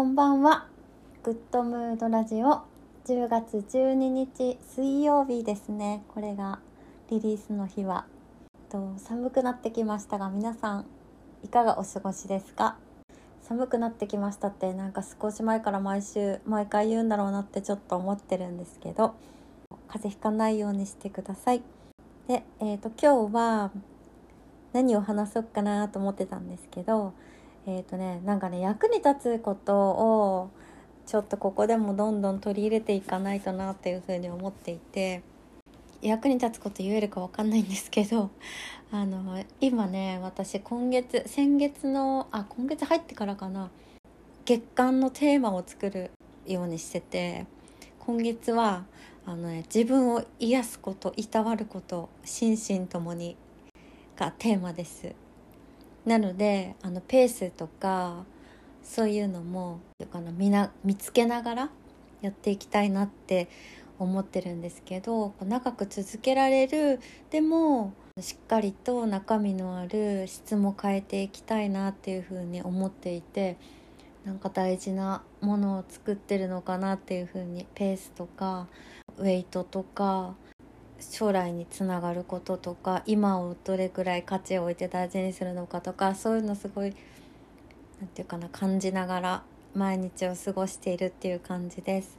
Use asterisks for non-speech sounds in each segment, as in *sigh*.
こんばんは。グッドムードラジオ10月12日水曜日ですね。これがリリースの日は。と寒くなってきましたが皆さんいかがお過ごしですか？寒くなってきましたってなんか少し前から毎週毎回言うんだろうなってちょっと思ってるんですけど風邪ひかないようにしてください。で、えーと、今日は何を話そうかなと思ってたんですけどえっ、ー、とねなんかね役に立つことをちょっとここでもどんどん取り入れていかないとなっていうふうに思っていて役に立つこと言えるか分かんないんですけど *laughs* あの今ね私今月先月のあ今月入ってからかな月間のテーマを作るようにしてて今月はあの、ね、自分を癒すこといたわること心身ともにがテーマです。なのであのペースとかそういうのもかな見な見つけながらやっていきたいなって思ってるんですけど長く続けられるでもしっかりと中身のある質も変えていきたいなっていうふうに思っていてなんか大事なものを作ってるのかなっていうふうにペースとかウェイトとか将来につながることとか今をどれくらい価値を置いて大事にするのかとかそういうのすごい何て言うかな感じながら毎日を過ごしているっていう感じです。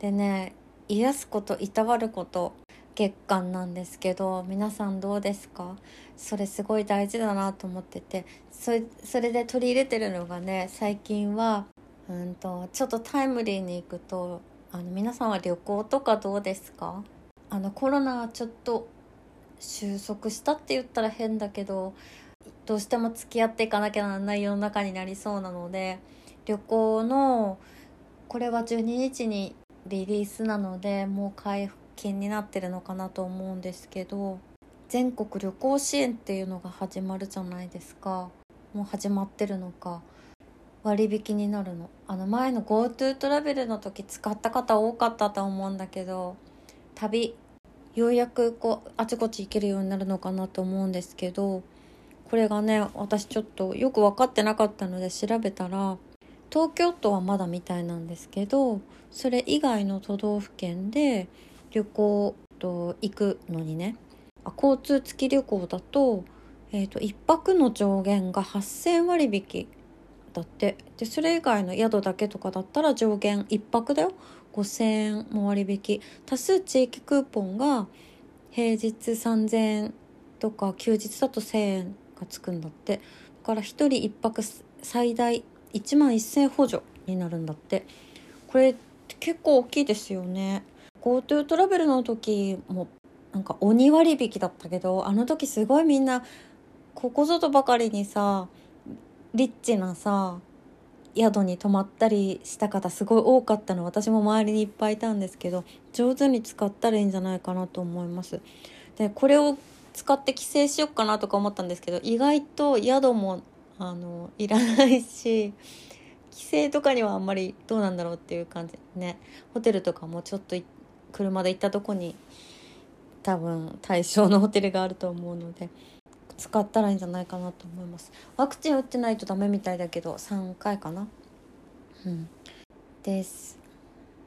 でね癒すこといたわること月間なんですけど皆さんどうですか？それすごい大事だなと思っててそれそれで取り入れてるのがね最近はうんとちょっとタイムリーに行くとあの皆さんは旅行とかどうですか？あのコロナはちょっと収束したって言ったら変だけどどうしても付き合っていかなきゃならない世の中になりそうなので旅行のこれは12日にリリースなのでもう解禁になってるのかなと思うんですけど全国旅行支援っていうのが始まるじゃないですか。もう始まってるのか。割引になるの。あの前の GoTo トラベルの時使った方多かったと思うんだけど旅ようやくこうあちこち行けるようになるのかなと思うんですけどこれがね私ちょっとよく分かってなかったので調べたら東京都はまだみたいなんですけどそれ以外の都道府県で旅行と行くのにね交通付き旅行だと,、えーと、1泊の上限が8,000割引だって。でそれ以外の宿だけとかだったら上限1泊だよ。5,000円も割引。多数地域クーポンが平日3,000円とか休日だと1,000円がつくんだって。だから1人1泊最大1万1,000円補助になるんだって。これ結構大きいですよね。GoTo トラベルの時もなんか鬼割引だったけどあの時すごいみんなここぞとばかりにさリッチなさ宿に泊まったりした方すごい多かったの私も周りにいっぱいいたんですけど上手に使ったらいいんじゃないかなと思います。でこれを使って帰省しよっかなとか思ったんですけど意外と宿もあのいらないし *laughs* 帰省とかにはあんまりどうなんだろうっていう感じ。ね。ホテルとかもちょっと車で行ったとこに多分対象のホテルがあると思うので使ったらいいんじゃないかなと思います。ワクチン打ってないとダメみたいだけど3回かな。うん。です。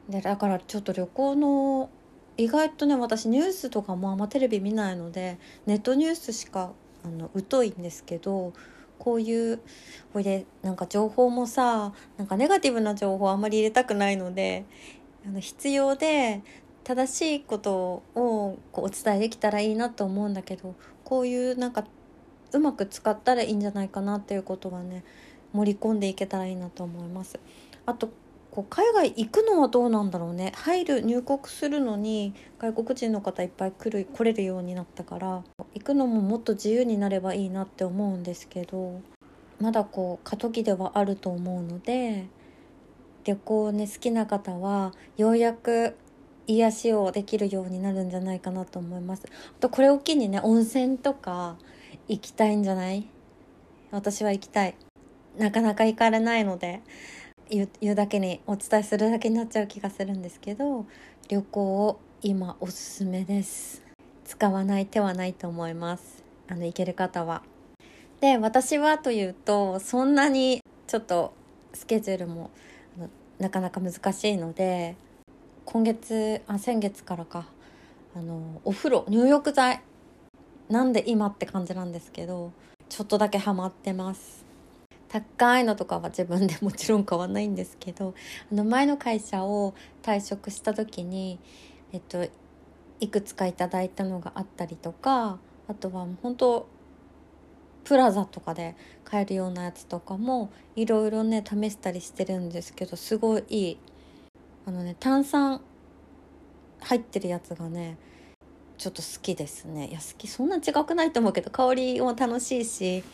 でだからちょっと旅行の意外とね私ニュースとかもあんまテレビ見ないのでネットニュースしかあの疎いんですけどこういうこれでなんか情報もさなんかネガティブな情報あんまり入れたくないのであの必要で正しいことをこうお伝えできたらいいなと思うんだけどこういうなんかうまく使ったらいいんじゃないかなっていうことはね盛り込んでいけたらいいなと思います。あとこう海外行くのはどうなんだろうね入る入国するのに外国人の方いっぱい来る来れるようになったから行くのももっと自由になればいいなって思うんですけどまだこう過渡期ではあると思うので旅行ね好きな方はようやく癒しをできるようになるんじゃないかなと思いますあとこれを機にね温泉とか行きたいんじゃない？私は行きたい。なかなか行かれないので言うだけにお伝えするだけになっちゃう気がするんですけど旅行を今おすすめです。使わない手はないと思います。あの行ける方は。で私はというとそんなにちょっとスケジュールもなかなか難しいので今月あ先月からか。あのお風呂入浴剤なんで今って感じなんですけどちょっとだけハマってます。高いのとかは自分でもちろん買わないんですけどあの前の会社を退職した時にえっといくつかいただいたのがあったりとかあとは本当プラザとかで買えるようなやつとかもいろいろね試したりしてるんですけどすごいいいあのね炭酸入ってるやつがねちょっと好きですね。いや好きそんな違くないと思うけど香りも楽しいし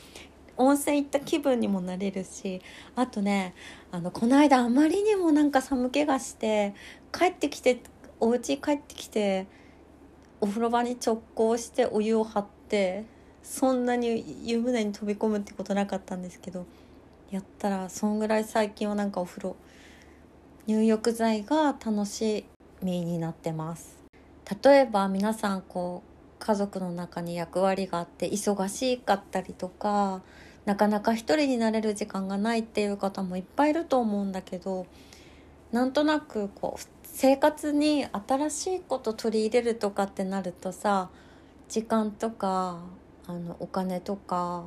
温泉行った気分にもなれるしあとねあのこの間あまりにもなんか寒気がして帰ってきてお家帰ってきてお風呂場に直行してお湯を張ってそんなに湯船に飛び込むってことなかったんですけどやったらそんぐらい最近はなんかお風呂入浴剤が楽しみになってます。例えば皆さんこう家族の中に役割があって忙しかったりとかなかなか一人になれる時間がないっていう方もいっぱいいると思うんだけどなんとなくこう生活に新しいこと取り入れるとかってなるとさ時間とかあのお金とか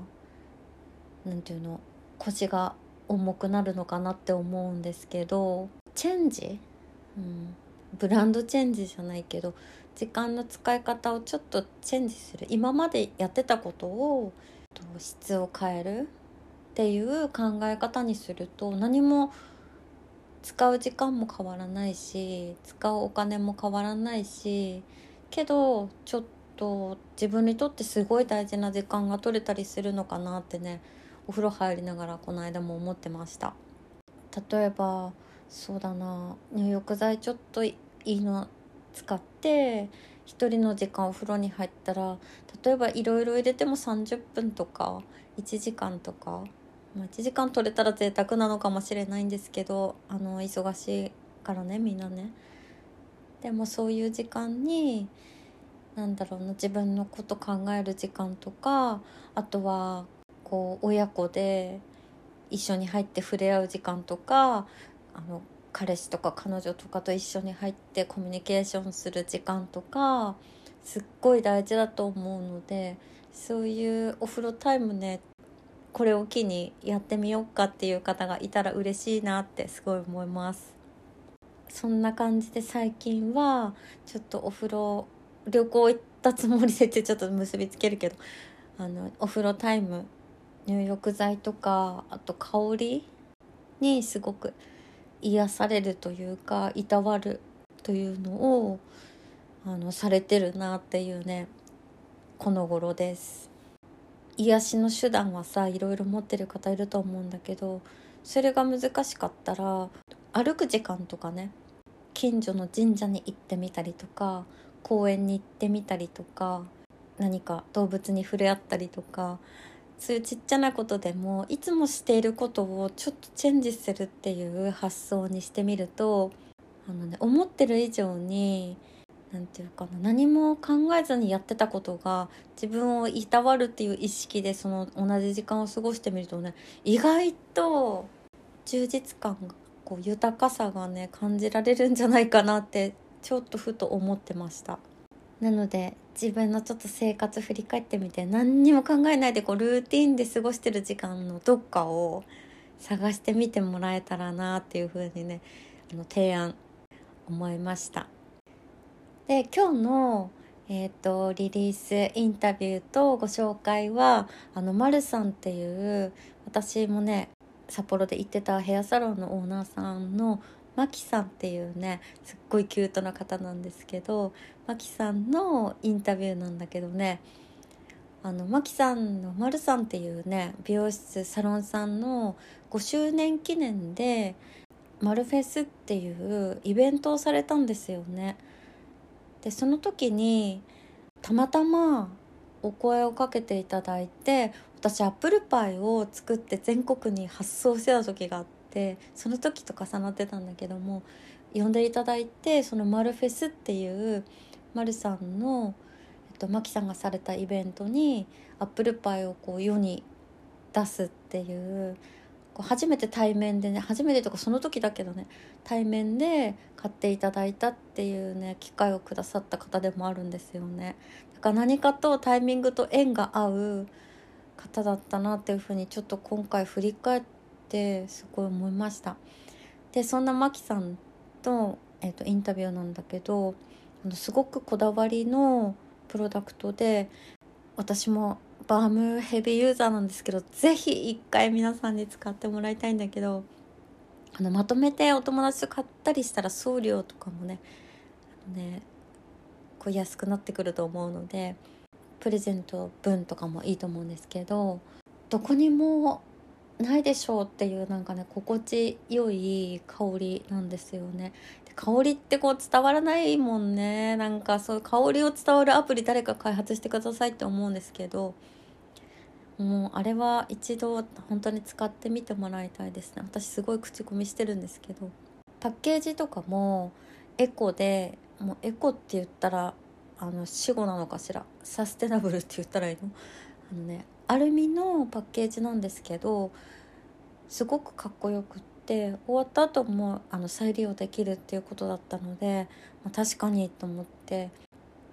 なんていうの腰が重くなるのかなって思うんですけどチェンジ、うん、ブランドチェンジじゃないけど時間の使い方をちょっとチェンジする。今までやってたことを質を変えるっていう考え方にすると何も使う時間も変わらないし使うお金も変わらないしけどちょっと自分にとってすごい大事な時間が取れたりするのかなってねお風呂入りながらこの間も思ってました。例えばそうだな入浴剤ちょっといいの使って1人の時間お風呂に入ったら例えばいろいろ入れても30分とか1時間とか、まあ、1時間取れたら贅沢なのかもしれないんですけどあの忙しいからねみんなね。でもそういう時間になんだろうな自分のこと考える時間とかあとはこう親子で一緒に入って触れ合う時間とかあの彼氏とか彼女とかと一緒に入ってコミュニケーションする時間とかすっごい大事だと思うのでそういうお風呂タイムねこれを機にやってみようかっていう方がいたら嬉しいなってすごい思います。そんな感じで最近はちょっとお風呂旅行行ったつもりでってちょっと結びつけるけどあのお風呂タイム入浴剤とかあと香りにすごく癒されるというかいたわるというのをあのされてるなっていうねこの頃です。癒しの手段はさいろいろ持ってる方いると思うんだけどそれが難しかったら歩く時間とかね近所の神社に行ってみたりとか公園に行ってみたりとか何か動物に触れ合ったりとかそういうちっちゃなことでもいつもしていることをちょっとチェンジするっていう発想にしてみるとあの、ね、思ってる以上に何て言うかな何も考えずにやってたことが自分をいたわるっていう意識でその同じ時間を過ごしてみるとね意外と充実感がこう豊かさがね感じられるんじゃないかなってちょっとふと思ってました。なので自分のちょっと生活振り返ってみて何にも考えないでこうルーティンで過ごしてる時間のどっかを探してみてもらえたらなっていうふうにねあの提案思いました。で今日のえーと、リリースインタビューとご紹介はあのマルさんっていう私もね札幌で行ってたヘアサロンのオーナーさんのマキさんっていうねすっごいキュートな方なんですけどマキさんのインタビューなんだけどねあのマキさんのマルさんっていうね美容室サロンさんの5周年記念でマルフェスっていうイベントをされたんですよね。でその時にたまたまお声をかけていただいて私アップルパイを作って全国に発送してた時があって。ってその時と重なってたんだけども呼んでいただいてその「マルフェス」っていうマルさんの、えっと、マキさんがされたイベントにアップルパイをこう世に出すっていうこう初めて対面でね初めてとかその時だけどね対面で買っていただいたっていうね機会をくださった方でもあるんですよね。だから何かとタイミングと縁が合う方だったなっていうふうにちょっと今回振り返ってすごい思いました。でそんなマキさんと,、えーと、インタビューなんだけどすごくこだわりのプロダクトで私もバームヘビーユーザーなんですけど是非一回皆さんに使ってもらいたいんだけどあのまとめてお友達と買ったりしたら送料とかもねあのねこう安くなってくると思うのでプレゼント分とかもいいと思うんですけどどこにもないでしょうっていうなんかね心地よい香りなんですよね。で香りってこう伝わらないもんね。なんかそういう香りを伝わるアプリ誰か開発してくださいって思うんですけどもうあれは一度本当に使ってみてもらいたいですね。私すごい口コミしてるんですけど。パッケージとかもエコでもうエコって言ったらあの死語なのかしら。サステナブルって言ったらいいの？あのねアルミのパッケージなんですけどすごくかっこよくって終わった後もあの再利用できるっていうことだったので、まあ、確かにと思って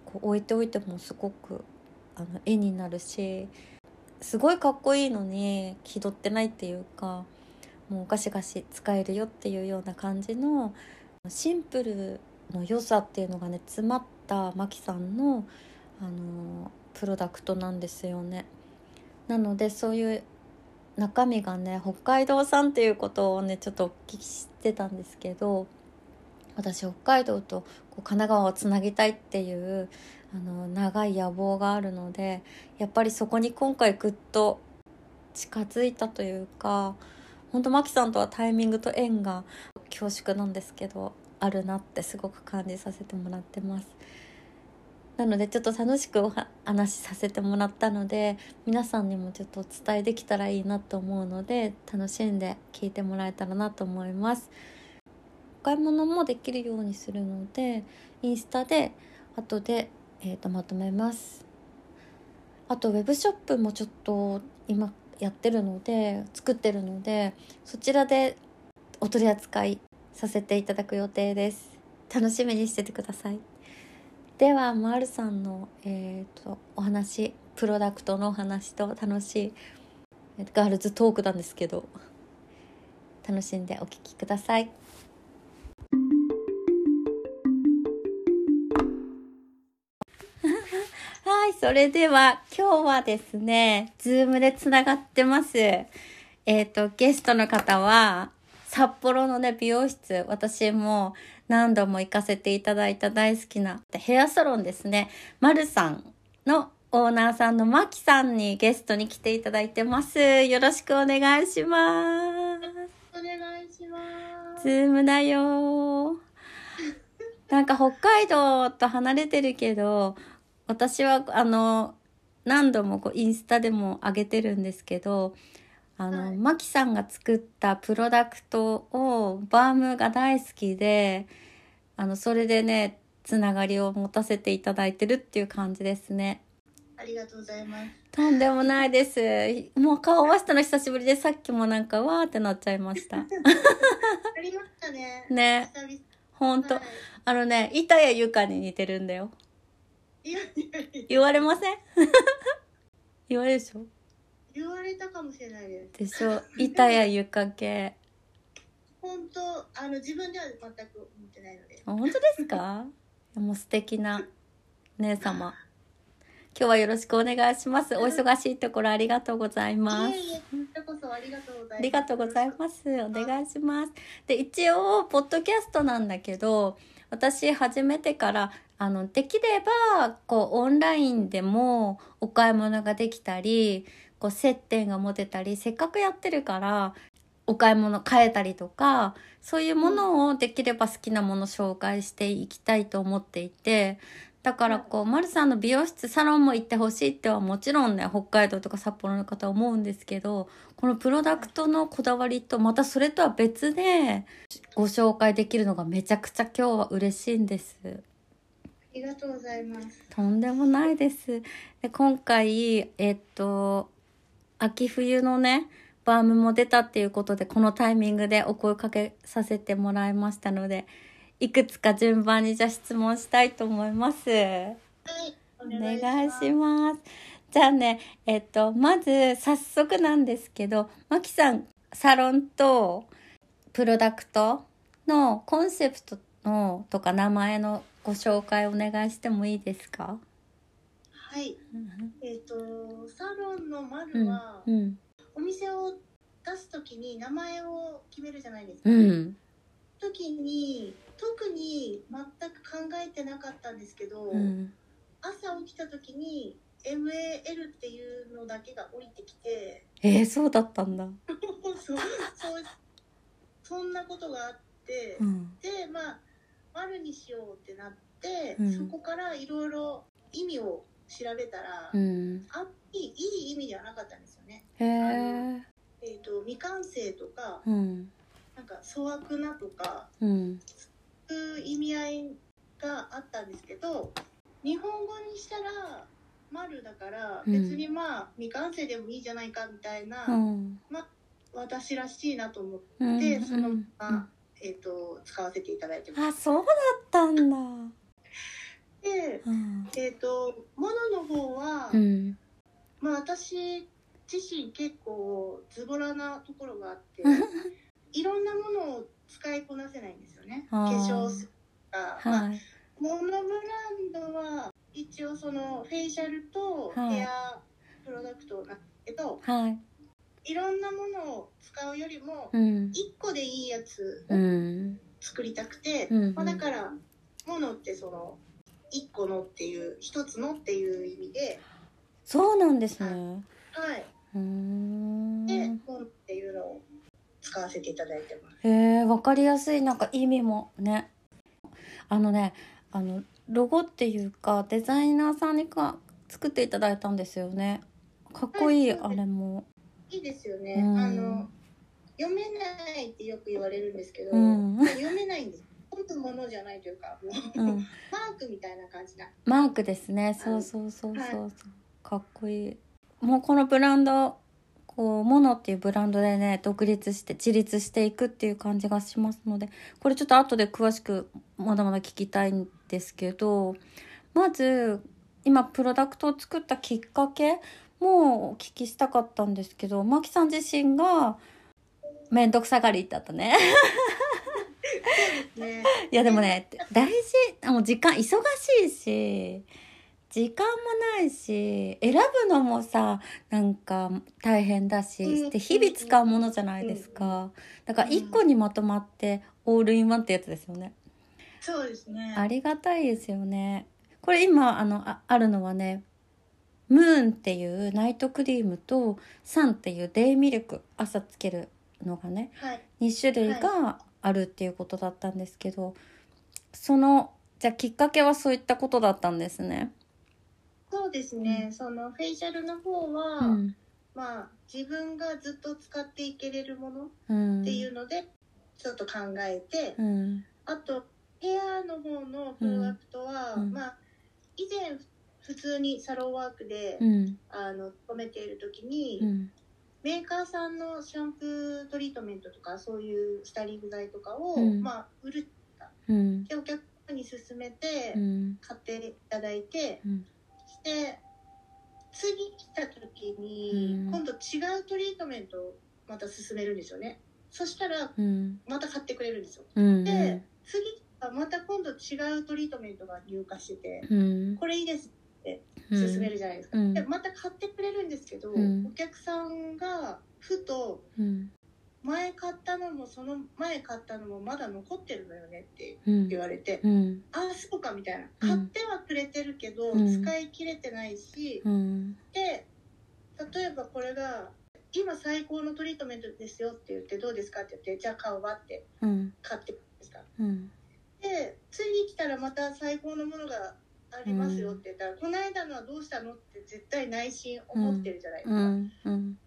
こう置いておいてもすごくあの絵になるしすごいかっこいいのに気取ってないっていうかもうガシガシ使えるよっていうような感じのシンプルの良さっていうのがね詰まったマキさんのあのプロダクトなんですよね。なのでそういう中身がね北海道産っていうことをねちょっとお聞きしてたんですけど私北海道とこう神奈川をつなぎたいっていうあの長い野望があるのでやっぱりそこに今回ぐっと近づいたというか本当マキさんとはタイミングと縁が恐縮なんですけどあるなってすごく感じさせてもらってます。なのでちょっと楽しくお話しさせてもらったので皆さんにもちょっとお伝えできたらいいなと思うので楽しんで聞いてもらえたらなと思います。お買い物もできるようにするのでインスタで後で、えーと、まとめます。あとウェブショップもちょっと今やってるので作ってるのでそちらでお取り扱いさせていただく予定です楽しみにしててくださいではまるさんの、えーと、お話プロダクトのお話と楽しいガールズトークなんですけど楽しんでお聞きください。*laughs* はい、それでは今日はですね、ズームでつながってます。えっ、ー、と、ゲストの方は、札幌のね、美容室、私も何度も行かせていただいた大好きなヘアサロンですね。まるさんのオーナーさんのまきさんにゲストに来ていただいてます。よろしくお願いします。お願いします。ズームだよなんか北海道と離れてるけど、私はあの、何度もこうインスタでも上げてるんですけど、あの、はい、マキさんが作ったプロダクトをバームが大好きで、あの、それでね、つながりを持たせていただいてるっていう感じですね。ありがとうございます。とんでもないです。もう顔合わせたの久しぶりでさっきもなんかわーってなっちゃいました。ありましたね。ね。ほんと、はい、あのね、板谷由香に似てるんだよ。言われません？*laughs* 言われるでしょ？言われたかもしれないです。でしょ？板や床系。本当？あの自分では全く思ってないので。本当ですか？*laughs* もう素敵な姉様。今日はよろしくお願いします。お忙しいところありがとうございます。いえいえ、こそありがとうございます。ありがとうございます。お願いします。で、一応、ポッドキャストなんだけど、私始めてからあのできればこうオンラインでもお買い物ができたりこう接点が持てたりせっかくやってるからお買い物変えたりとかそういうものをできれば好きなもの紹介していきたいと思っていてだからこう、マルさんの美容室サロンも行ってほしいってはもちろんね、北海道とか札幌の方思うんですけど、このプロダクトのこだわりとまたそれとは別でご紹介できるのがめちゃくちゃ今日は嬉しいんです。ありがとうございます。とんでもないです。で今回、えっと、秋冬のねバームも出たっていうことでこのタイミングでお声かけさせてもらいましたのでいくつか順番にじゃあ質問したいと思います。はい。おお願いします。じゃあね、えっと、まず早速なんですけど、マキさん、サロンとプロダクトのコンセプトのとか名前のご紹介お願いしてもいいですか？はい。えっ、と、サロンのうん丸は、。うん。お店を出すときに名前を決めるじゃないですか。うん。時に、特に全く考えてなかったんですけど、うん。朝起きた時に MAL っていうのだけが降りてきて、えー、そうだったんだ。*laughs* そう、そう、そんなことがあって、うん。で、まあ、丸にしようってなって、うんそこからいろいろ意味を調べたら、うん。あんまりいい意味ではなかったんですよね。へえ。えっ、と、未完成とか、うん。なんか粗悪なとか、うん。そういう意味合いがあったんですけど、日本語にしたら、丸だから、うん別にまあ、未完成でもいいじゃないかみたいな、うん。私らしいなと思っうん。て、そのうんまま、えっ、と、使わせていただいてます。あ、そうだったんだ。で、うん。えっ、と、ものの方は、うん。まあ私自身結構ズボラなところがあって、*laughs* いろんなものを使いこなせないんですよね。化あー粧水とか、まあ、はい。モノブランドは一応そのフェイシャルとはいヘアプロダクトなんですけど、はい。い、ろんなものを使うよりもうん。1個でいいやつうをん。作りたくて、うんまあ、だからものってその1個のっていう1つのっていう意味で、そうなんですね。はい、うーん。で、ものっていうのを使わせていただいてます。へえ、わかりやすい、なんか意味もね。あのね、あの、ロゴっていうか、デザイナーさんにか作っていただいたんですよね。かっこいい、はいあれも。いいですよね。うんあの読めないってよく言われるんですけど、うん読めないんです。本当ものじゃないというか、もう、うん。*laughs* マークみたいな感じな。マークですね。そうそうそうそうはいそう。かっこいい。もうこのブランド、こう、モノっていうブランドでね、独立して、自立していくっていう感じがしますので、これちょっと後で詳しくまだまだ聞きたいんですけど、まず、今プロダクトを作ったきっかけもお聞きしたかったんですけど、マキさん自身がめんどくさがりだったね。ね、いやでもね大事もう時間忙しいし時間もないし選ぶのもさなんか大変だし、うんで日々使うものじゃないですか、だから一個にまとまってオールインワンってやつですよね、そうですね。ありがたいですよね。これ今あのああるのはねムーンっていうナイトクリームとサンっていうデイミルク朝つけるのがねはい。2種類があるっていうことだったんですけど、そのじゃあきっかけはそういったことだったんですね。そうですね。そのフェイシャルの方は、うん。まあ自分がずっと使っていけれるものっうん。ていうので、ちょっと考えて、うん。あとヘアの方のプロダクトは、うん。まあ以前普通にサロンワークで、うん。あの勤めている時に、うんメーカーさんのシャンプートリートメントとかそういうスタイリング剤とかを、うん。まあ売るうん。でお客さんに勧めてうん。買っていただいて、うん。して次来た時に、うん。今度違うトリートメントをまた勧めるんですよね。そしたらうん。また買ってくれるんですよ。うん。で次はまた今度違うトリートメントが入荷してて、うん。これいいですって勧めるじゃないですか、うん。でまた買ってくれるんですけど、うん。お客さんがふとうん。前買ったのもその前買ったのもまだ残ってるのよねってうん。言われて、うん。ああそうかみたいな。うん。買ってはくれてるけど、うん。使い切れてないし、うん。で例えばこれが今最高のトリートメントですよって言ってどうですかって言ってじゃあ買うわってうん。買ってくるんですか。うん。で次来たらまた最高のものがありますよって言ったら、この間のはどうしたのって絶対内心思ってるじゃないですか、うん。うん。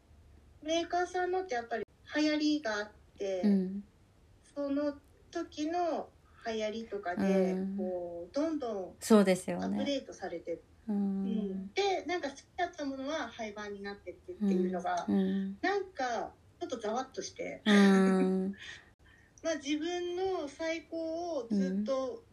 メーカーさんのってやっぱり流行りがあって、うん。その時の流行りとかで、うん。こうどんどんそうですよアップね。デートされてううん。ん。でなんか好きだったものは廃盤になってってっていうのが、うん。なんかちょっとざわっとして、うん。*laughs* まあ、自分の最高をずっと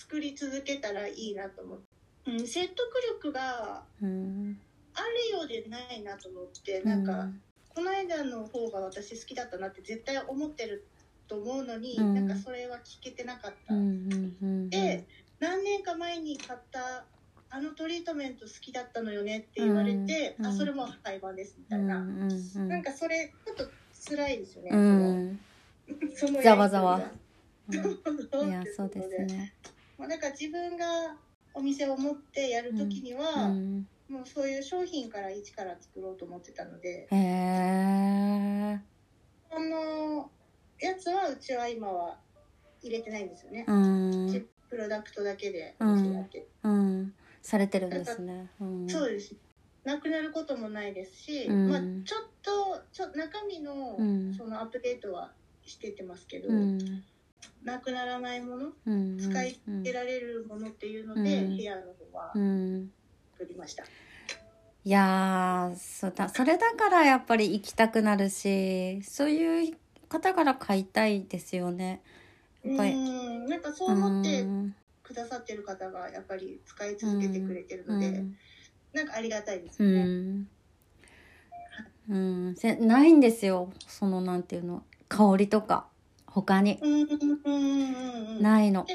作り続けたらいいなと思って、うん、説得力がうんあるようでないなと思って。なんか、この間の方が私好きだったなって絶対思ってると思うのに、うん。なんかそれは聞けてなかった。うんうんうんで何年か前に買ったあのトリートメント好きだったのよねって言われて、うんあそれも廃盤ですみたいな、うんうんうん。なんかそれちょっと辛いですよね、うん。*laughs* そのざわざわ。*laughs* いやそうですねまあ、なんか自分がお店を持ってやるときには、うん。もうそういう商品から一から作ろうと思ってたのでへえあのやつはうちは今は入れてないんですよね、うん。プロダクトだけでお店やって、うん。されてるんですね。うん。そうです。なくなることもないですし、うん。まあ、ちょっとちょ中身のうん。そのアップデートはしてってますけど、うんなくならないものうん。使い捨てられるものっていうので、うん。部屋の方はうん。作りました、いやーそうだそれだからやっぱり行きたくなるしそういう方から買いたいですよね。やっぱり。うん。なんかそう思ってうん。くださってる方がやっぱり使い続けてくれてるので、うん。なんかありがたいですうよね、ん、うん、せないんですよ。そのなんていうの香りとか他に。ないの。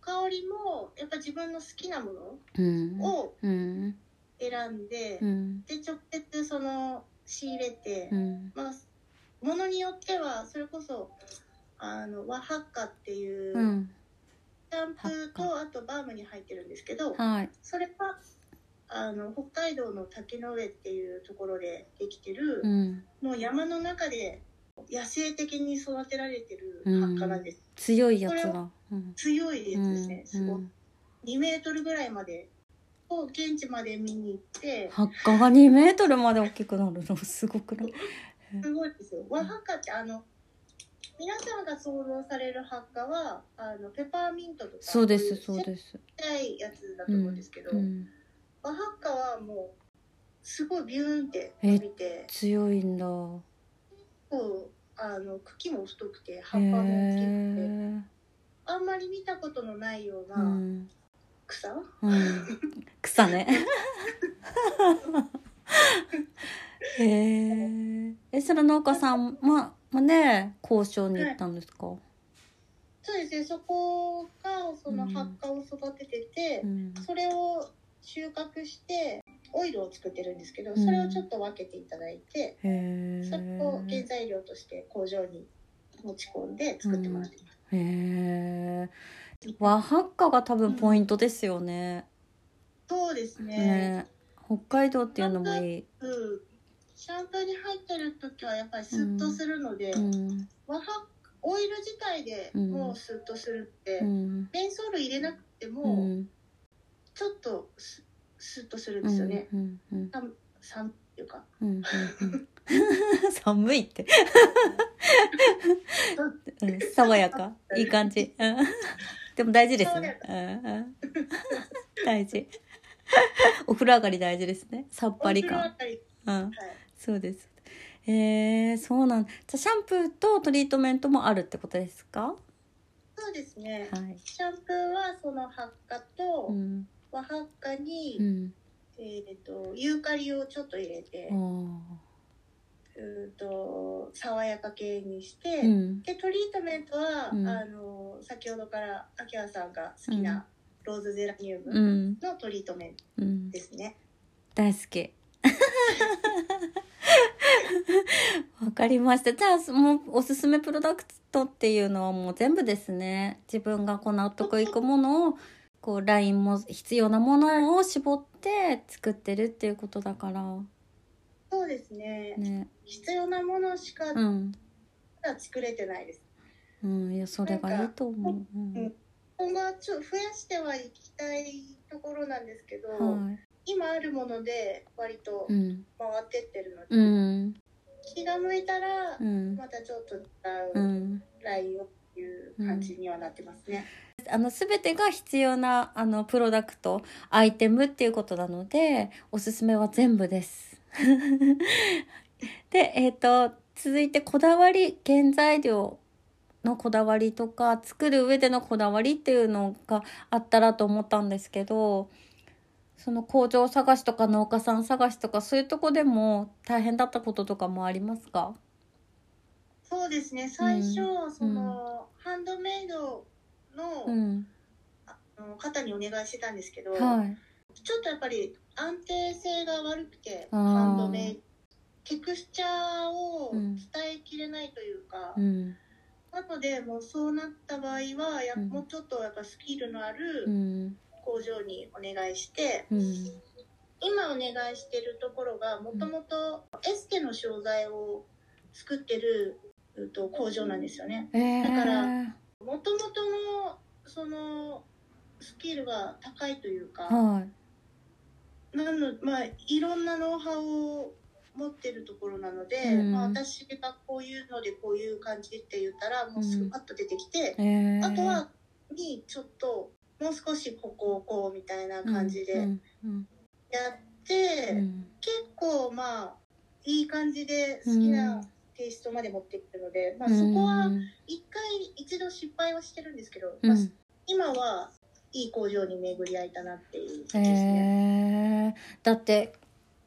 香りもやっぱ自分の好きなもうん。のをうん。選んで、うん。で直接その仕入れて、うん。まあものによってはそれこそあのワハッカっていう、うん。シャンプーとあとバームに入ってるんですけどはい。それはあの北海道の滝の上っていうところでできてる、うん。もう山の中で野生的に育てられてる発火なんです、強いやつだうん。強いやつですね、うん。すごい。うん。2メートルぐらいまでを現地まで見に行って。発火が2メートルまで大きくなるの？*laughs* すごくない？すごいですよ。ワハッカってあの皆さんが想像される発火はあのペパーミントとかそうですそうちっです。ちゃいやつだと思うんですけど、うん。ワハッカはもうすごいビューンって伸びて。強いんだこうあの茎も太くて葉へっぱも大きくてえあんまり見たことのないよううなん草、うん。草ね。へええそれ農家さんままね交渉に行ったんですか、そうですね。そこがその発火を育ててて、うん。それを収穫してオイルを作ってるんですけどうん。それをちょっと分けていただいて、へそれを原え材料として工場に持ち込んで作ってもらってます、へえ和ハッカが多分ポイントですよね、そうですね。ね。北海道っていうのもいい、うんシャンプーに入ってる時はやっぱりスッとするので、うん。ワハオイル自体でもうスッとするって、うん。メンソール入れなくてうもんちょっとススッとするんですよね、うんうん寒寒っていうかうんうんうん。*laughs* 寒いって、うん、爽やか。いい感じ、うん、でも大事ですね、うん。うん、大事。お風呂上がり大事ですね。さっぱり感。うん。はい。そうです。えー、そうなん。じゃあシャンプーとトリートメントもあるってことですか？そうですね、はい。シャンプーはその発火と、うん和発火に、うん。えー、とユーカリをちょっと入れて、うーと爽やか系にして、うん。でトリートメントは、うん。あの先ほどから秋葉さんが好きなローズゼラニウムうん。のトリートメントうん。ですね。大好き。わかりました。じゃあもうおすすめプロダクトっていうのはもう全部ですね。自分がこう納得いくものをこうラインも必要なものを絞って作ってるっていうことだから。そうですね。ね。必要なものしかうん。作れてないです。うんいやそれがいいと思う、うん。今後はちょ増やしてはいきたいところなんですけど、はい。今あるもので割とうん。回ってってるので、うん。気が向いたらうん。またちょっと違ううん。ラインをっていう感じにはなってますね。あの全てが必要なあのプロダクトアイテムっていうことなのでおすすめは全部です。*laughs* でえっ、と続いてこだわり原材料のこだわりとか作る上でのこだわりっていうのがあったらと思ったんですけどその工場探しとか農家さん探しとかそういうとこでも大変だったこととかもありますか？そうですね。最初、そのハンドメイドの,、うん。あの方にお願いしてたんですけど、はい。ちょっとやっぱり安定性が悪くてハンドメイドテクスチャーをうん伝えきれないというか、うん。なのでもうそうなった場合はや、うん。もうちょっとやっぱスキルのあうるん。工場にお願いして、うん。今お願いしてるところがもともとエステの商材を作ってる、工場なんですよね。えー、だからもともとのそのスキルが高いというか、はい。なのまあいろんなノウハウを持ってるところなので、うん。まあ、私がこういうのでこういう感じって言ったらもうすぐパッと出てきて、えー、あとはにちょっともう少しここをこうみたいな感じでやっうんうん。て、うん。結構まあいい感じで好きなテイストまで持ってくるので、まあ、うんそこはうん一回一度失敗はしてるんですけど、うんまあ、今はいい工場に巡り合えたなっていう感じですね。えー、だって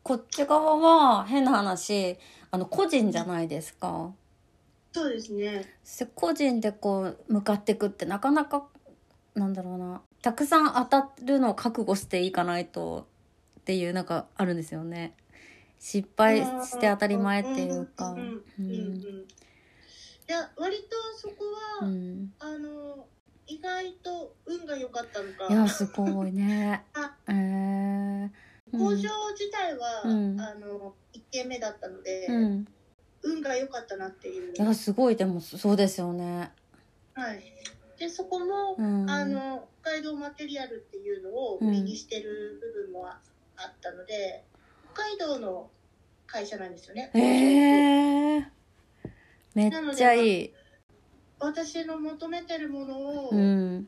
こっち側は変な話あの個人じゃないですか。そうですね。個人でこう向かっていくってなかなかなんだろうなたくさん当たるのを覚悟していかないとっていうなんかあるんですよね。失敗して当たり前っていうか。いや割とそこは、うん。あの意外と運が良かったのか。いやすごいね。*laughs* あえー、工場自体は、うん。あの1軒目だったので、うん、運が良かったなっていう。いやすごいでもそうですよね。はい、でそこも、うん、あの北海道マテリアルっていうのを売りにしてる部分もああったので北海道の会社なんですよね。えー、めっちゃいい。私の求めてるものを、う、うん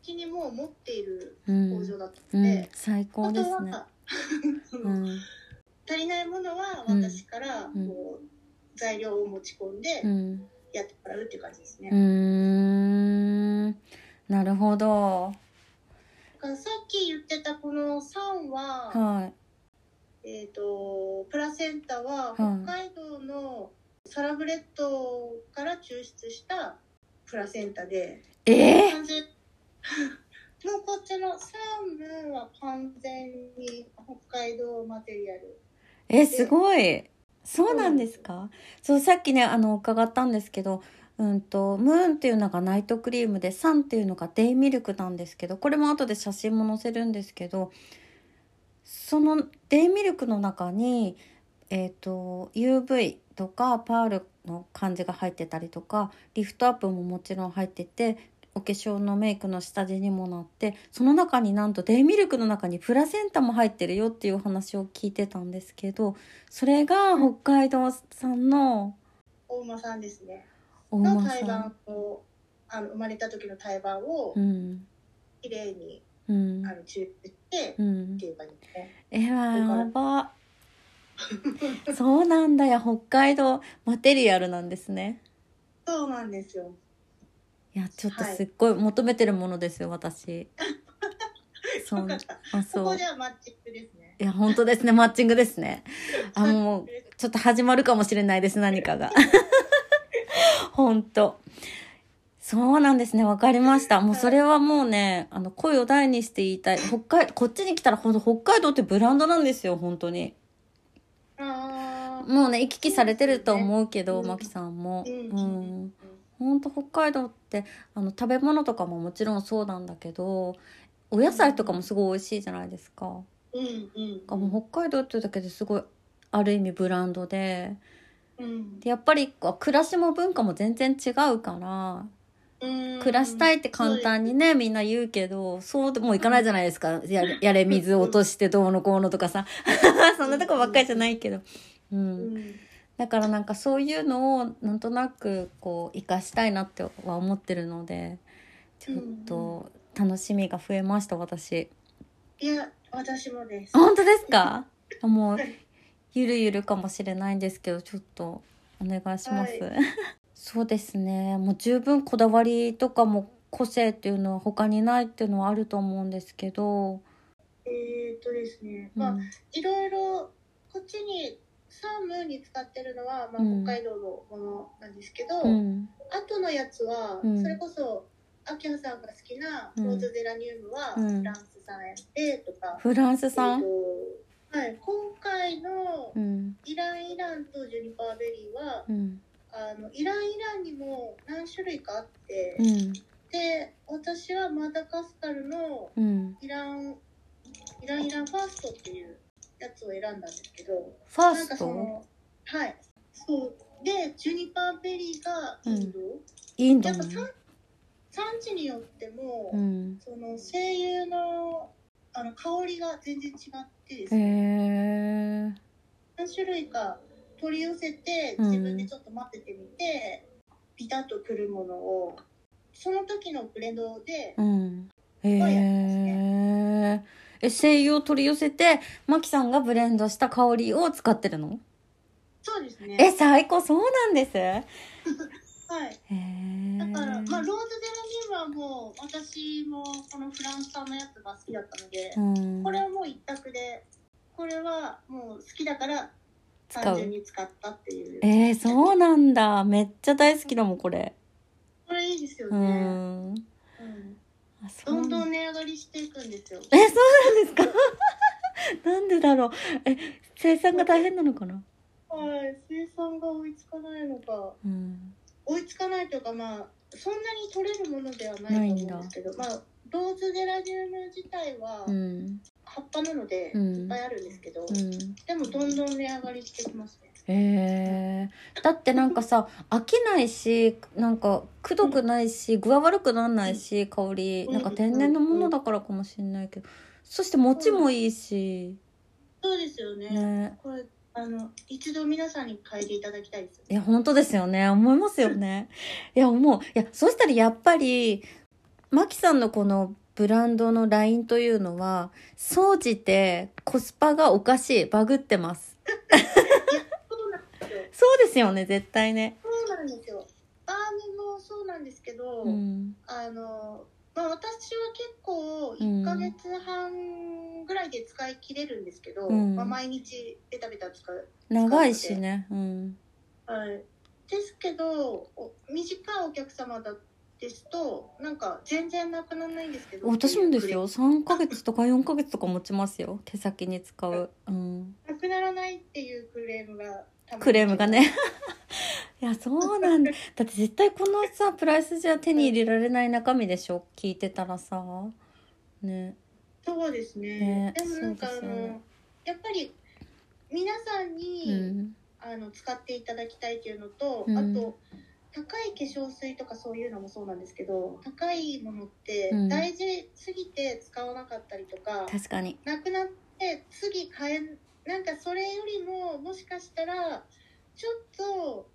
ちにもう持っているうん工場だったうんので、、最高ですね。*laughs* うん、足りないものはうん私からこう、うん材料を持ち込んでうん、やってもらうっていう感じですね。うーん、なるほど。さっき言ってたこの3は、はえっ、とプラセンタははい北海道のサラブレッドから抽出したプラセンタで、い。え完全 *laughs* もうこっちのサーモンは完全に北海道マテリアル。ー、え、すごい。そうなんですか？そう、さっきね、あの、伺ったんですけど。うんと、ムーンっていうのがナイトクリームで、サンっていうのがデイミルクなんですけど、これも後で写真も載せるんですけど。そのデイミルクの中に、えっ、と、UV とかパールの感じが入ってたりとか、リフトアップももちろん入ってて。お化粧のメイクの下地にもなってその中になんとデイミルクの中にプラセンタも入ってるよっていうお話を聞いてたんですけどそれが北海道産の大馬さんですね。大の胎盤。をあの生まれた時の胎盤をうんきれいにうんあの抽うん。ていう感じですね。えわやば。そうなんだよ。北海道マテリアルなんですね。そうなんですよ。いやちょっとすっごい求めてるものですよ私。*laughs* そう。あこそう。こではマッチングですね。いや本当ですね。マッチングですね。あもうちょっと始まるかもしれないです何かが。*laughs* 本当そうなんですね。わかりました。もうそれはもうねあの声を大にして言いたい。北海こっちに来たらほんと北海道ってブランドなんですよ本当に。もうね行き来されてると思うけどうんマキさんも。ううん。ん。本当北海道ってあの食べ物とかももちろんそうなんだけどお野菜とかもすごい美味しいじゃないですか。うん。うん。あもう北海道っていうだけですごいある意味ブランドで。うん。でやっぱり暮らしも文化も全然違うからうん暮らしたいって簡単にねみんな言うけどそうでもいかないじゃないですか。やれやれ水落としてどうのこうのとかさ。*laughs* そんなとこばっかりじゃないけど、う、うん。んだからなんかそういうのをなんとなくこう生かしたいなっては思ってるのでちょっと楽しみが増えました私。いや私もです。あ本当ですか？もうゆるゆるかもしれないんですけどちょっとお願いします、はそうですね。もう十分こだわりとかも個性っていうのは他にないっていうのはあると思うんですけど、えっとですね、うん。まあいろいろこっちにサームに使ってるのは、まあ、うん。北海道のものなんですけど、うん。後のやつは、うん。それこそ秋葉さんが好きなうん。ローズゼラニウムはうん。フランス産やってとか、フランス産？えっとはい、今回のうん。イランイランとジュニパーベリーはうんあのイランイランにも何種類かあって、うん。で私はマダガスカルのうん。イランイランイランファーストっていうやつを選んだんですけどなんファースト？かそのはい。そう。でジュニパーベリーがインド、インドのやっぱ産産地によっても、うん。その精油のあの香りが全然違ってですへね、え何種類か取り寄せてうん。自分でちょっと混ぜてみて、ビタッとくるものをその時のブレンドでうん。ええ精油を取り寄せてマキさんがブレンドした香りを使ってるの？そうですね。え最高。そうなんです？へ *laughs* はい。えだから、まあ、ローズ・デラニウムはもう私もこのフランス産のやつが好きだったので、うん。これはもう一択でこれはもう好きだから使単純うに使ったっていう。えー、そうなんだ。めっちゃ大好きだもんこれ。これいいですようね、ん。うん。どんどなんん値上がりしていくんですよ。えそうなんですか？*laughs* なんでだろう。え生産が大変なのかな？はい生産が追いつかないのか。うん追いつかないというかまあそんなに取れるものではないと思うんですけどまあローズデラニウム自体はうん葉っぱなのでうん。いっぱいあるんですけど、うん。でもどんどん値上がりしてきますね。へえだってなんかさ飽きないしなんかくどくないし具合悪くならないし香りうん。なんか天然のものだからかもしれないけどそして持ちもいいし。そうです。よね。ね。これあの一度皆さんに嗅いでいただきたいです。よいや本当ですよね。思いますよね。いや思う。いやそしたらやっぱりマキさんのこのブランドのラインというのは総じてコスパがおかしい。バグってます。そうですよ。そうですよね絶対ね。そうなんですよ。バームもそうなんですけど、うん。あのまあ私は結構うん。1ヶ月半ぐらいで使い切れるんですけど、うん。まあ、毎日ベタベタ使う長いしね。うん。はい。ですけどお短いお客様だですとなんか全然なくならないんですけど私もですよ3ヶ月とか4ヶ月とか持ちますよ。手先に使う、うん、なくならないっていうクレームがクレームがね。*laughs* いやそうなん。だだって絶対このさプライスじゃ手に入れられない中身でしょ聞いてたらさ。ね。そうですね。ねでもなんかあのやっぱり皆さんうに、ん。あの使っていただきたいっていうのと、うん。あと高い化粧水とかそういうのもそうなんですけど高いものってうん。大事すぎて使わなかったりとか、確かに。なくなって次買えんなんかそれよりももしかしたらちょっと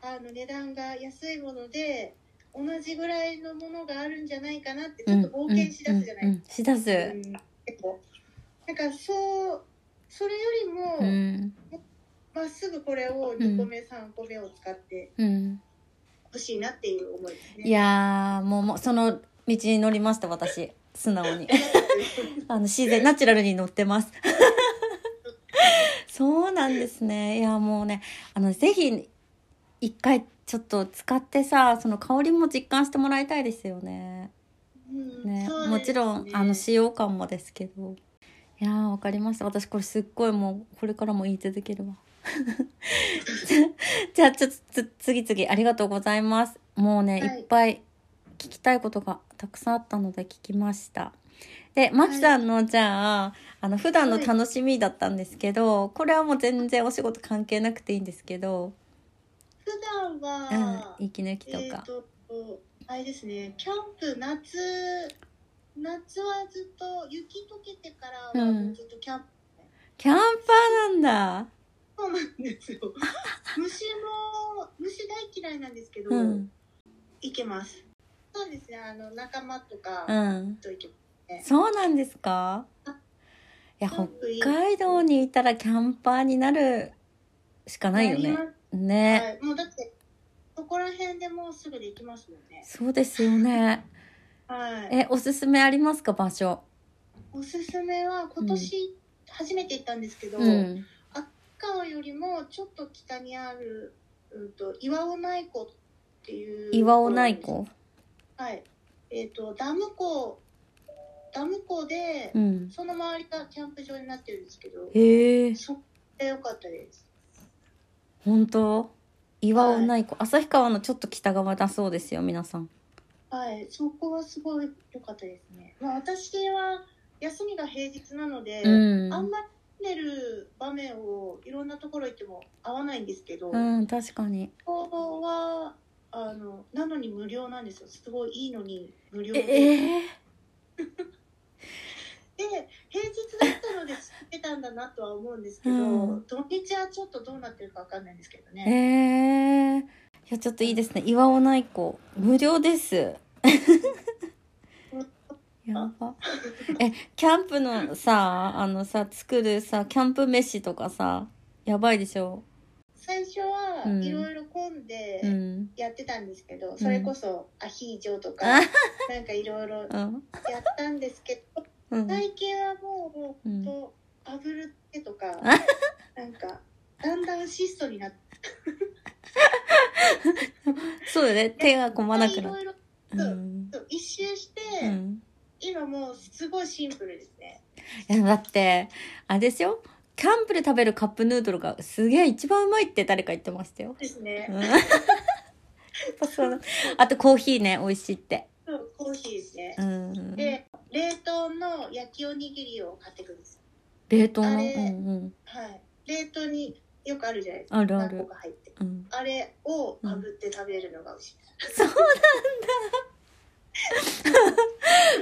あの値段が安いもので同じぐらいのものがあるんじゃないかなってちょっと冒険しだすじゃない？ですか。うんうんうん。しだす。うん結構。なんかそうそれよりも、うん。まっすぐこれを2個目、3個目を使ってうんほしいなっていう思いですね。いやーもうもうその道に乗りました私。素直に。*laughs* あの自然ナチュラルに乗ってます。*laughs* そうなんですね。いやもうねあのぜひ一回ちょっと使ってさその香りも実感してもらいたいですよね。うんねね。もちろんあの使用感もですけど。いやーわかりました。私これすっごいもうこれからも言い続けるわ *laughs* じゃあちょっとつ次々ありがとうございます。もうね、はい。い、っぱい聞きたいことがたくさんあったので聞きました。でマキさんの、じゃああの普段の楽しみだったんですけど、これはもう全然お仕事関係なくていいんですけど、普段うんは、、息抜きとか、えっ、とあれですねキャンプ夏夏はずっと雪溶けてからはうん。ずっとキャンプ、キャンパーなんだそうなんですよ。*laughs* 虫も虫大嫌いなんですけど、うん。行けます。そうですねあの仲間とかうん。と行けますね、そうなんですか？いい北海道にいたらキャンパーになるしかないよね。ね、はい、もうだってそこら辺でもうすぐできますもんね。そうですよね。*laughs* はい。えおすすめありますか場所？おすすめは今年初めて行ったんですけど、うん川よりもちょっと北にある、うん、と岩尾内湖っていう岩尾内湖はい。えっ、とダム湖ダム湖で、うん。その周りがキャンプ場になってるんですけどへえそこでよかったです。本当？岩尾内湖、旭川のちょっと北側だそうですよ皆さん。はい。そこはすごい良かったですね。まあ私は休みが平日なので、うん。あんまり出る場面をいろんなところ行っても合わないんですけど、うん確かに。ここはあのなのに無料なんですよ。すごいいいのに無料え *laughs* でえで平日だったので知ってたんだなとは思うんですけど、うん。土日はちょっとどうなってるかわかんないんですけどー、ね、えー、いやちょっといいですね。岩尾内湖無料ですやば。えキャンプのさあのさ作るさキャンプ飯とかさやばいでしょ？最初はうん。いろいろ混んでうん。やってたんですけど、それこそアヒージョとか、あなんかいろいろやうん。ったんですけどうん。最近はもうほんと炙るってとか、なんかだんだん質素になって *laughs* そうだね。手が込まなくなるいろいろうん。そう一周して、うん今もうすごいシンプルですねいやだってあれですよキャンプで食べるカップヌードルがすげえ一番うまいって誰か言ってましたよ。ですね、うんあとコーヒーね美味しいって。そうコーヒーですねう、ん。で冷凍の焼きおにぎりを買ってくるんです冷凍の？うんあれうん。はい冷凍によくあるじゃないですかあるあるうん。あれを炙って食べるのが美味しいそうなんだ。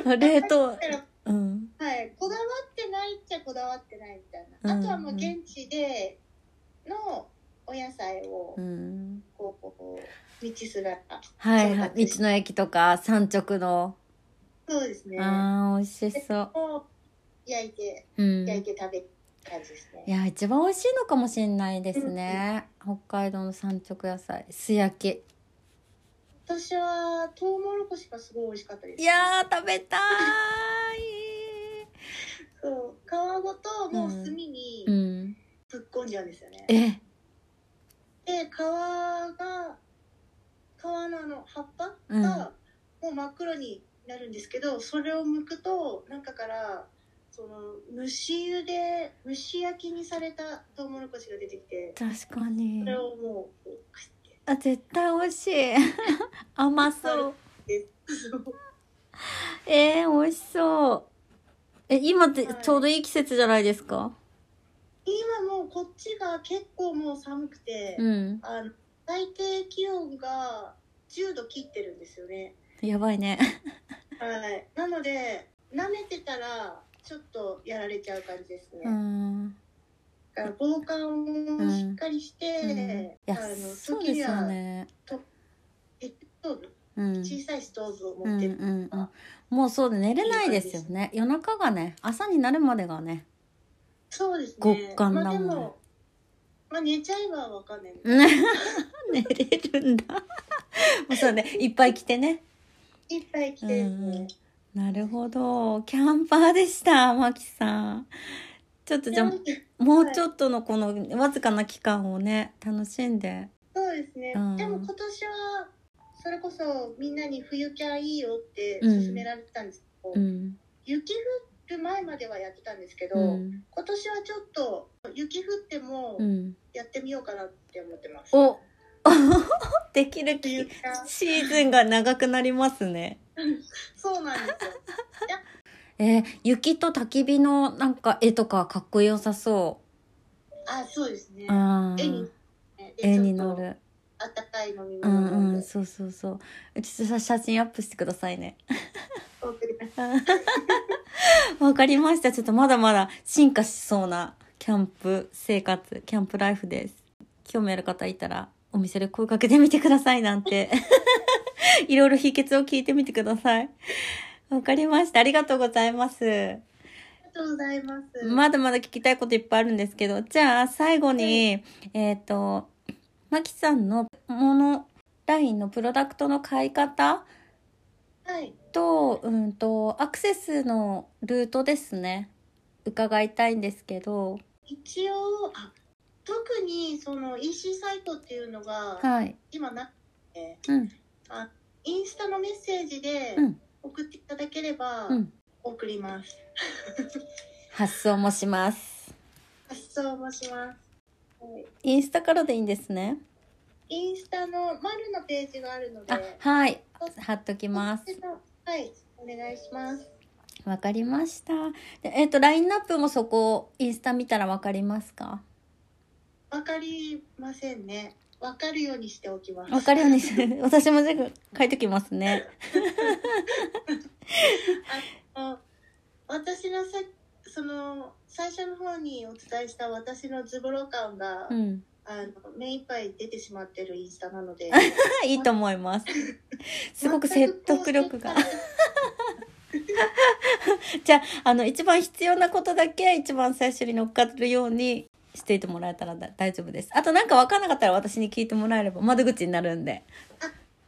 *laughs* 冷凍。はいこだわってないっちゃこだわってないみたいうんな、あとはもう現地でのお野菜をうん。こうこう道すがらはいはい。道の駅とか山直の。そうですねああ、美味しそう。を焼いてうん。焼いて食べる感じですね、いや、一番美味しいのかもしれないですね。北海道の山直野菜。素焼き。私はトウモロコシがすごい美味しかったですいやー、食べたーそう皮ごともう炭にい。うん。ぶっこんじゃうんですよね、え、で皮が皮のあの葉っぱうんがもう真っ黒になるんですけど、それを剥くと中からその蒸し茹で蒸し焼きにされたトウモロコシが出てきて確かにそ。れをもうあ、絶対美味しい。*laughs* 甘そう。えー、美味しそう。え、今ってはいちょうどいい季節じゃないですか、今もうこっちが結構もう寒くて、うん。あの最低気温が10度切ってるんですよねやばいね。はいなので舐めてたらちょっとやられちゃう感じですね、うん。だから防寒もしっかりして、うんいやあの、そうですよ時にはね。ペットうん。小さいストーブをうんう持ってる、んうん。もうそうで寝れないですよね。夜中がね、朝になるまでがね。そうですね極寒だもんねまあでも、まあ、寝ちゃえばわかんない、*laughs* 寝れるんだ。*laughs* もうそうね、いっぱい来てね。いっぱい来てですね、なるほど。キャンパーでした、マキさん。ちょっとじゃあ、もうちょっとのこのわずかな期間をね、楽しんで。そうですね、うんでも今年はそれこそみんなに冬キャンいいよってうん勧められてたんですけど、うん。雪降る前まではやってたんですけど、うん。今年はちょっと雪降ってもうん。やってみようかなって思ってます、お *laughs* できるシーズンが長くなりますね。*laughs* そうなんですよえー雪と焚き火のなんか絵とかかっこよさそあそうですね絵に絵にちょっとなる。あったかい飲みう物飲んうん、そうそうそう。うちさ写真アップしてくださいね。わかりました。ちょっとまだまだ進化しそうなキャンプ生活、キャンプライフです。興味ある方いたらお店で声かけてみてくださいなんて。*laughs* いろいろ秘訣を聞いてみてください。わかりました。ありがとうございます。ありががとうございます。まだまだ聞きたいこといっぱいあるんですけど、じゃあ最後に、えっ、と、マキさんのもの、ラインのプロダクトの買い方はい。と、うんと、アクセスのルートですね。伺いたいんですけど、一応、あ、特にその EC サイトっていうのがはい。今なくて、うん。あ、インスタのメッセージでうん送っていただければうん。送ります。発送もします。発送もします。はいインスタからでいいんですね。インスタの丸のページがあるので、あ、はい。貼っときます。はい、お願いします。わかりました。でえっ、と、ラインナップもそこ、インスタ見たらわかりますか？わかりませんね。わかるようにしておきます。わかるようにする。*laughs* 私も全部書いときますね。あ私のさその最初の方にお伝えした私のズボロ感が、うん。あの目いっぱい出てしまってるインスタなので *laughs* いいと思います。すごく説得力が。*laughs* じゃあ、あの、一番必要なことだけ一番最初に乗っかるようにしていてもらえたらだ大丈夫です。あとなんか分かんなかったら私に聞いてもらえれば窓口になるんで。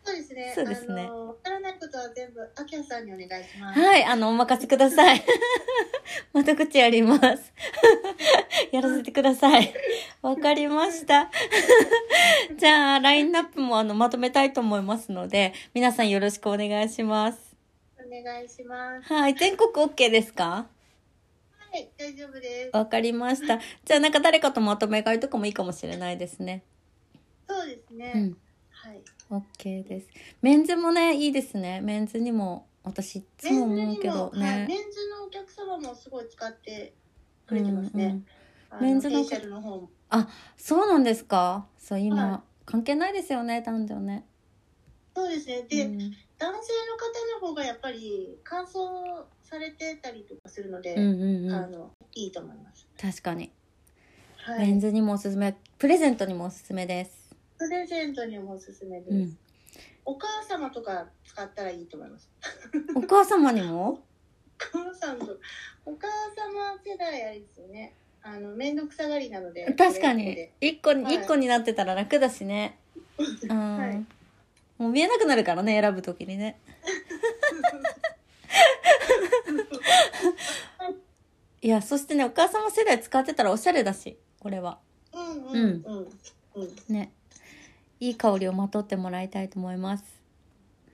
そうですねそうですねわからないことは全部アキラさんにお願いしますはい、あの、お任せください。*laughs* 窓口やります。*laughs* やらせてください。わかりました。*laughs* じゃあ、ラインナップもあの、まとめたいと思いますので、皆さんよろしくお願いします。お願いしますはい、全国 OK ですか？はい大丈夫ですわかりました。じゃあ、なんか誰かとまとめ買いとかもいいかもしれないですね。そうですね、うん。はい OK です。メンズもね、いいですね。メンズにも、私いつも思うけどメンズにもはい、ね。メンズのお客様もすごい使ってくれてますね、うんうんメンズのフェの方もそうなんですかそう、今、はい関係ないですよね、男女ね。そうですねで、うん男性の方の方がやっぱり乾燥されてたりとかするので、うんうんうん。あのいいと思います。確かに。はい。メンズにもおすすめ、プレゼントにもおすすめです。プレゼントにもおすすめです。うん。お母様とか使ったらいいと思います。*laughs* お母様にも？お母さんとお母様世代あれですよね。あの面倒くさがりなので。確かに。一個に、はい一個になってたら楽だしね。*laughs* うん。はいもう見えなくなるからね、選ぶときにね。*laughs* いや、そしてね、お母様世代使ってたらおしゃれだし、これは。うんうんうんうん。ね。いい香りをまとってもらいたいと思います。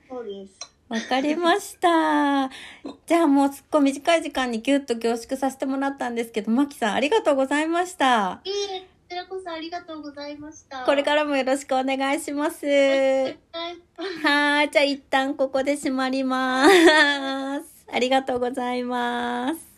そうです。わかりました。*laughs* じゃあもうすっごい短い時間にギュッと凝縮させてもらったんですけど、マキさんありがとうございました。いいえ、こちらこそありがとうございました。これからもよろしくお願いします。はい。はい、じゃあ一旦ここで閉まります。。ありがとうございます。